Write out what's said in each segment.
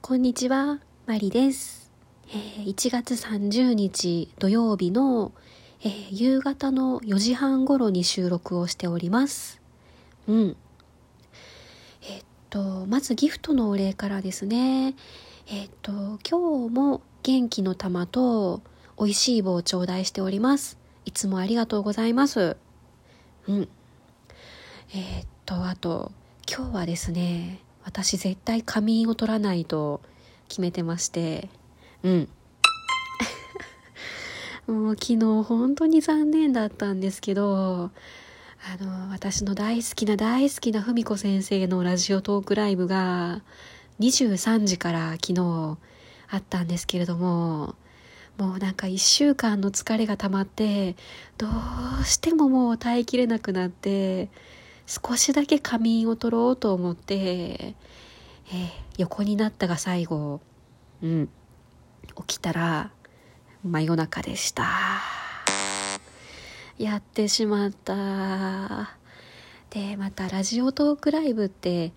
こんにちは、マリです。えー、1月30日土曜日の、えー、夕方の4時半頃に収録をしております。うん。え、っと、まずギフトのお礼からですね。えっと、今日も元気の玉と美味しい棒を頂戴しております。いつもありがとうございます。うん。えっと、あと、今日はですね、私絶対仮眠を取らないと決めてましてうん もう昨日本当に残念だったんですけどあの私の大好きな大好きな文子先生のラジオトークライブが23時から昨日あったんですけれどももうなんか1週間の疲れが溜まってどうしてももう耐えきれなくなって少しだけ仮眠を取ろうと思って、えー、横になったが最後、うん、起きたら真夜中でした。やってしまった。で、またラジオトークライブって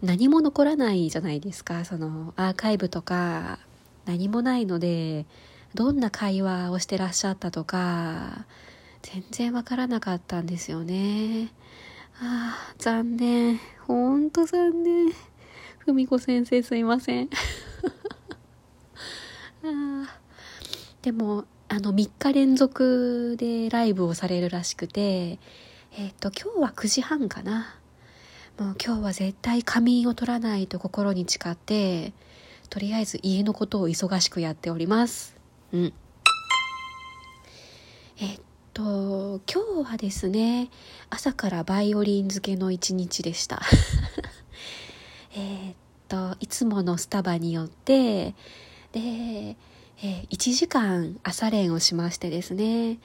何も残らないじゃないですか。そのアーカイブとか何もないので、どんな会話をしてらっしゃったとか、全然わからなかったんですよね。ああ、残念。ほんと残念。ふみこ先生すいません。あでも、あの、3日連続でライブをされるらしくて、えっ、と、今日は9時半かな。もう今日は絶対仮眠を取らないと心に誓って、とりあえず家のことを忙しくやっております。うん。えっ、と今日はですね朝からバイオリン漬けの一日でした。えっといつものスタバによってで、え、1時間朝練をしましてですね。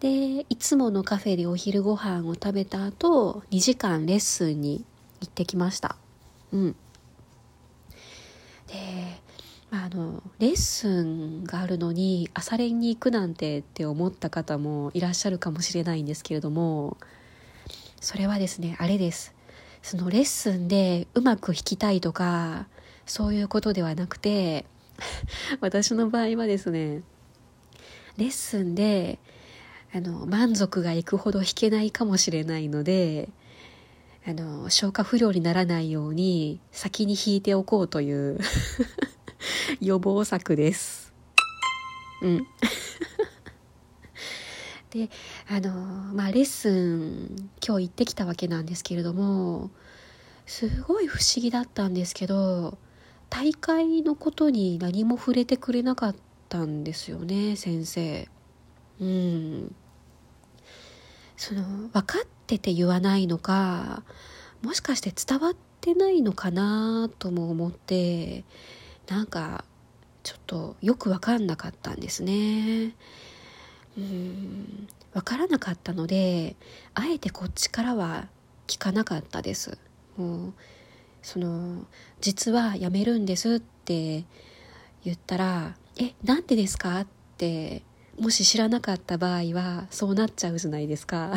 でいつものカフェでお昼ご飯を食べた後2時間レッスンに行ってきました。うん。であのレッスンがあるのに朝練に行くなんてって思った方もいらっしゃるかもしれないんですけれどもそれはですねあれです。そのレッスンでうまく弾きたいとかそういうことではなくて 私の場合はですねレッスンであの満足がいくほど弾けないかもしれないのであの消化不良にならないように先に弾いておこうという 予防策です。うん。で、あの、まあ、レッスン、今日行ってきたわけなんですけれども、すごい不思議だったんですけど、大会のことに何も触れてくれなかったんですよね、先生。うん。その、分かってて言わないのか、もしかして伝わってないのかなとも思って、なんかちょっとよく分かんなかったんですね。うん。分からなかったのであえてこっちからは聞かなかったです。もうその実は辞めるんですって言ったら「えなんでですか?」ってもし知らなかった場合はそうなっちゃうじゃないですか。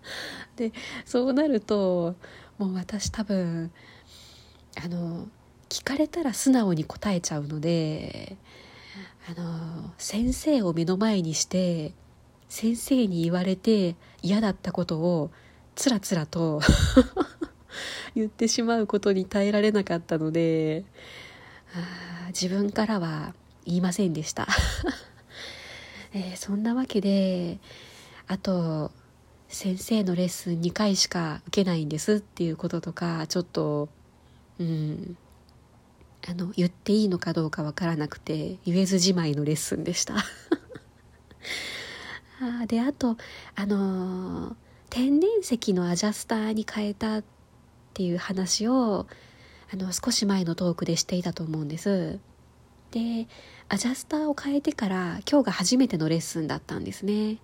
でそうなるともう私多分あの聞かれたら素直に答えちゃうのであの先生を目の前にして先生に言われて嫌だったことをつらつらと 言ってしまうことに耐えられなかったので自分からは言いませんでした、えー、そんなわけであと先生のレッスン2回しか受けないんですっていうこととかちょっとうんあの言っていいのかどうかわからなくて言えずじまいのレッスンでした。あであとあのー、天然石のアジャスターに変えたっていう話をあの少し前のトークでしていたと思うんです。でアジャスターを変えてから今日が初めてのレッスンだったんですね。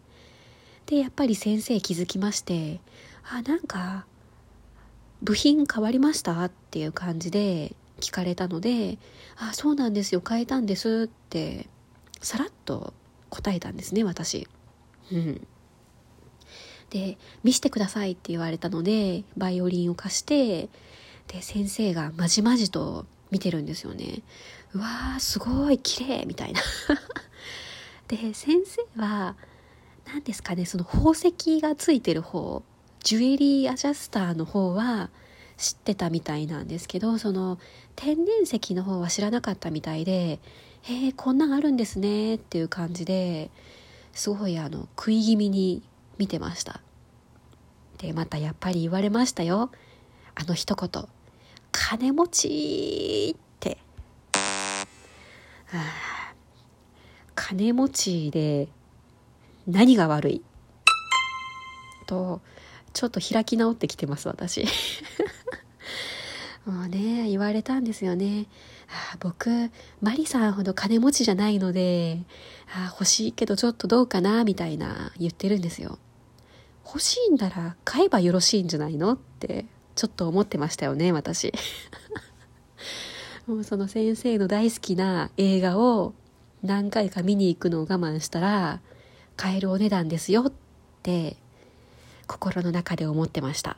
でやっぱり先生気づきましてあなんか部品変わりましたっていう感じで聞かれたので「あそうなんですよ変えたんです」ってさらっと答えたんですね私。うん、で見してくださいって言われたのでバイオリンを貸してで先生がまじまじと見てるんですよねうわーすごい綺麗みたいな。で先生は何ですかねその宝石がついてる方ジュエリーアジャスターの方は知ってたみたいなんですけどその天然石の方は知らなかったみたいで「へえこんなんあるんですね」っていう感じですごいあの食い気味に見てました。でまたやっぱり言われましたよ。あの一言「金持ち」って。金持ちで何が悪い。とちょっと開き直ってきてます私。もうね言われたんですよね。あ僕マリさんほど金持ちじゃないのであ欲しいけどちょっとどうかなみたいな言ってるんですよ。欲しいんなら買えばよろしいんじゃないのってちょっと思ってましたよね私。も うその先生の大好きな映画を何回か見に行くのを我慢したら買えるお値段ですよって心の中で思ってました。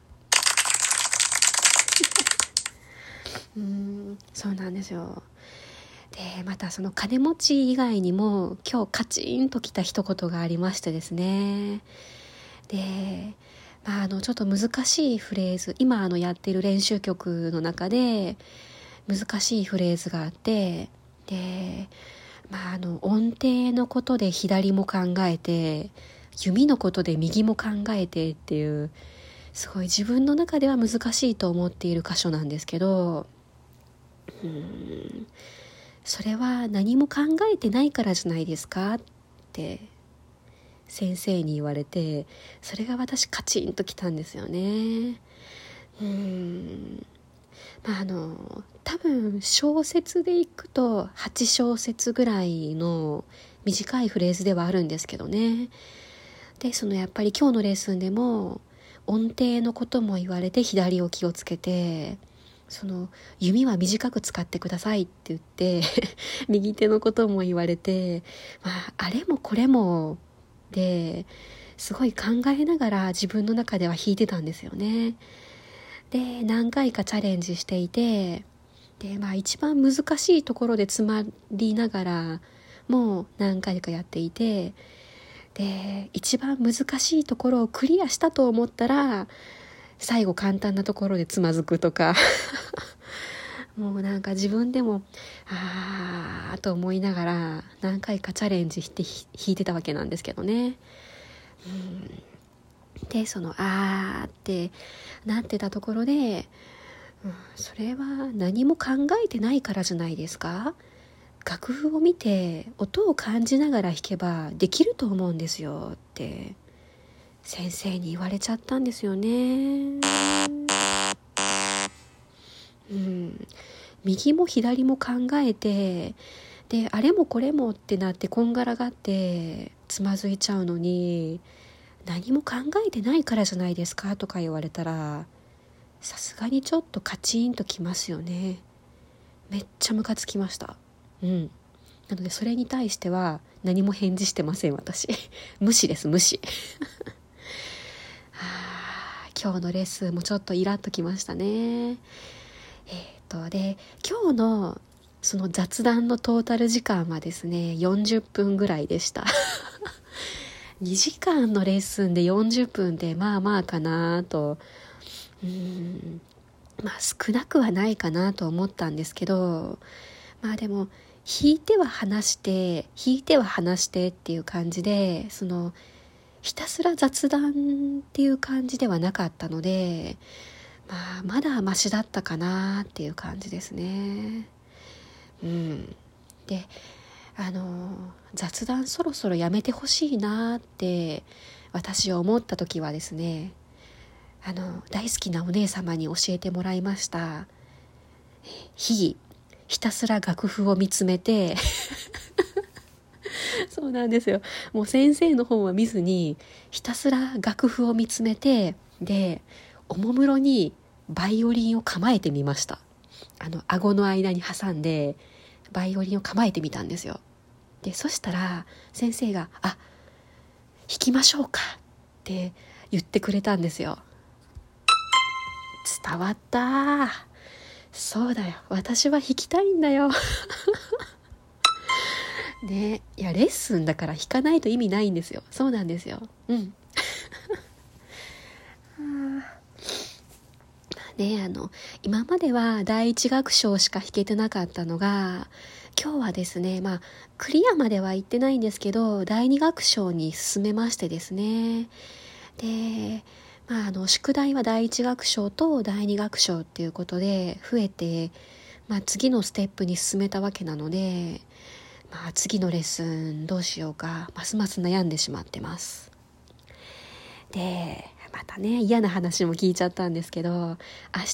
うん。そうなんですよ。でまたその金持ち以外にも今日カチンときた一言がありましてですね。で、まあ、あのちょっと難しいフレーズ今あのやってる練習曲の中で難しいフレーズがあってで、まあ、あの音程のことで左も考えて弓のことで右も考えてっていうすごい自分の中では難しいと思っている箇所なんですけどうん。それは何も考えてないからじゃないですか？って先生に言われてそれが私カチンときたんですよね。うん。まああの多分小説でいくと8小節ぐらいの短いフレーズではあるんですけどね。でそのやっぱり今日のレッスンでも音程のことも言われて左を気をつけてその弓は短く使ってくださいって言って 右手のことも言われて、まあ、あれもこれもですごい考えながら自分の中では弾いてたんですよね。で何回かチャレンジしていてで、まあ、一番難しいところで詰まりながらもう何回かやっていてで一番難しいところをクリアしたと思ったら最後簡単なところでつまずくとか。もうなんか自分でもああと思いながら何回かチャレンジして弾いてたわけなんですけどね。うん。でその「あー」ってなってたところで、うん、それは何も考えてないからじゃないですか？楽譜を見て音を感じながら弾けばできると思うんですよって。先生に言われちゃったんですよね。うん、右も左も考えてであれもこれもってなってこんがらがってつまずいちゃうのに何も考えてないからじゃないですかとか言われたらさすがにちょっとカチンときますよね。めっちゃムカつきました。うん。なのでそれに対しては何も返事してません私。無視です無視。今日のレッスンもちょっとイラッときましたね。えっ、とで今日のその雑談のトータル時間はですね40分ぐらいでした。2時間のレッスンで40分でまあまあかなと。うんまあ少なくはないかなと思ったんですけどまあでも弾いては話して弾いては話してっていう感じでそのひたすら雑談っていう感じではなかったので、まあ、まだマシだったかなっていう感じですね。うん、であの雑談そろそろやめてほしいなって私は思った時はですねあの大好きなお姉様に教えてもらいました日々ひたすら楽譜を見つめて そうなんですよ。もう先生の本は見ずにひたすら楽譜を見つめてでおもむろにバイオリンを構えてみました。あの顎の間に挟んでバイオリンを構えてみたんですよ。でそしたら先生が「あ弾きましょうか」って言ってくれたんですよ伝わったそうだよ。私は弾きたいんだよ。ね。いやレッスンだから弾かないと意味ないんですよ。そうなんですよ。うん。ねあの今までは第一楽章しか弾けてなかったのが今日はですねまあクリアまでは行ってないんですけど第二楽章に進めましてですね。でまああの宿題は第一楽章と第二楽章っていうことで増えて、まあ、次のステップに進めたわけなので、まあ、次のレッスンどうしようかますます悩んでしまってます。でまたね嫌な話も聞いちゃったんですけど明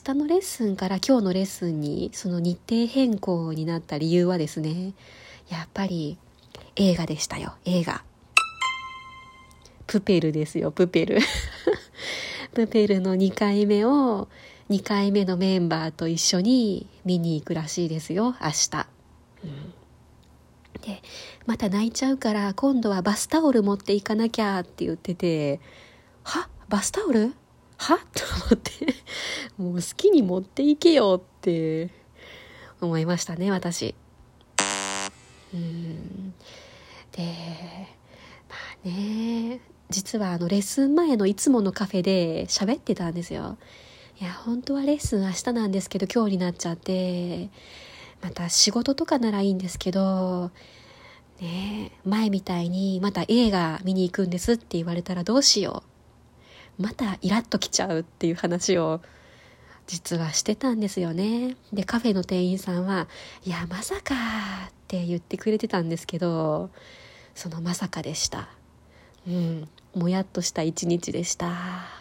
日のレッスンから今日のレッスンにその日程変更になった理由はですねやっぱり映画でしたよ。映画。プペルですよプペル。プペルの2回目を2回目のメンバーと一緒に見に行くらしいですよ明日、うん、でまた泣いちゃうから今度はバスタオル持っていかなきゃって言ってては？バスタオル？は？と思ってもう好きに持っていけよって思いましたね私。うん。でまあね実はあのレッスン前のいつものカフェで喋ってたんですよ。いや本当はレッスン明日なんですけど今日になっちゃってまた仕事とかならいいんですけどね前みたいにまた映画見に行くんですって言われたらどうしようまたイラッときちゃうっていう話を実はしてたんですよね。で、カフェの店員さんは、いや、まさかって言ってくれてたんですけど、そのまさかでした。うん、もやっとした一日でした。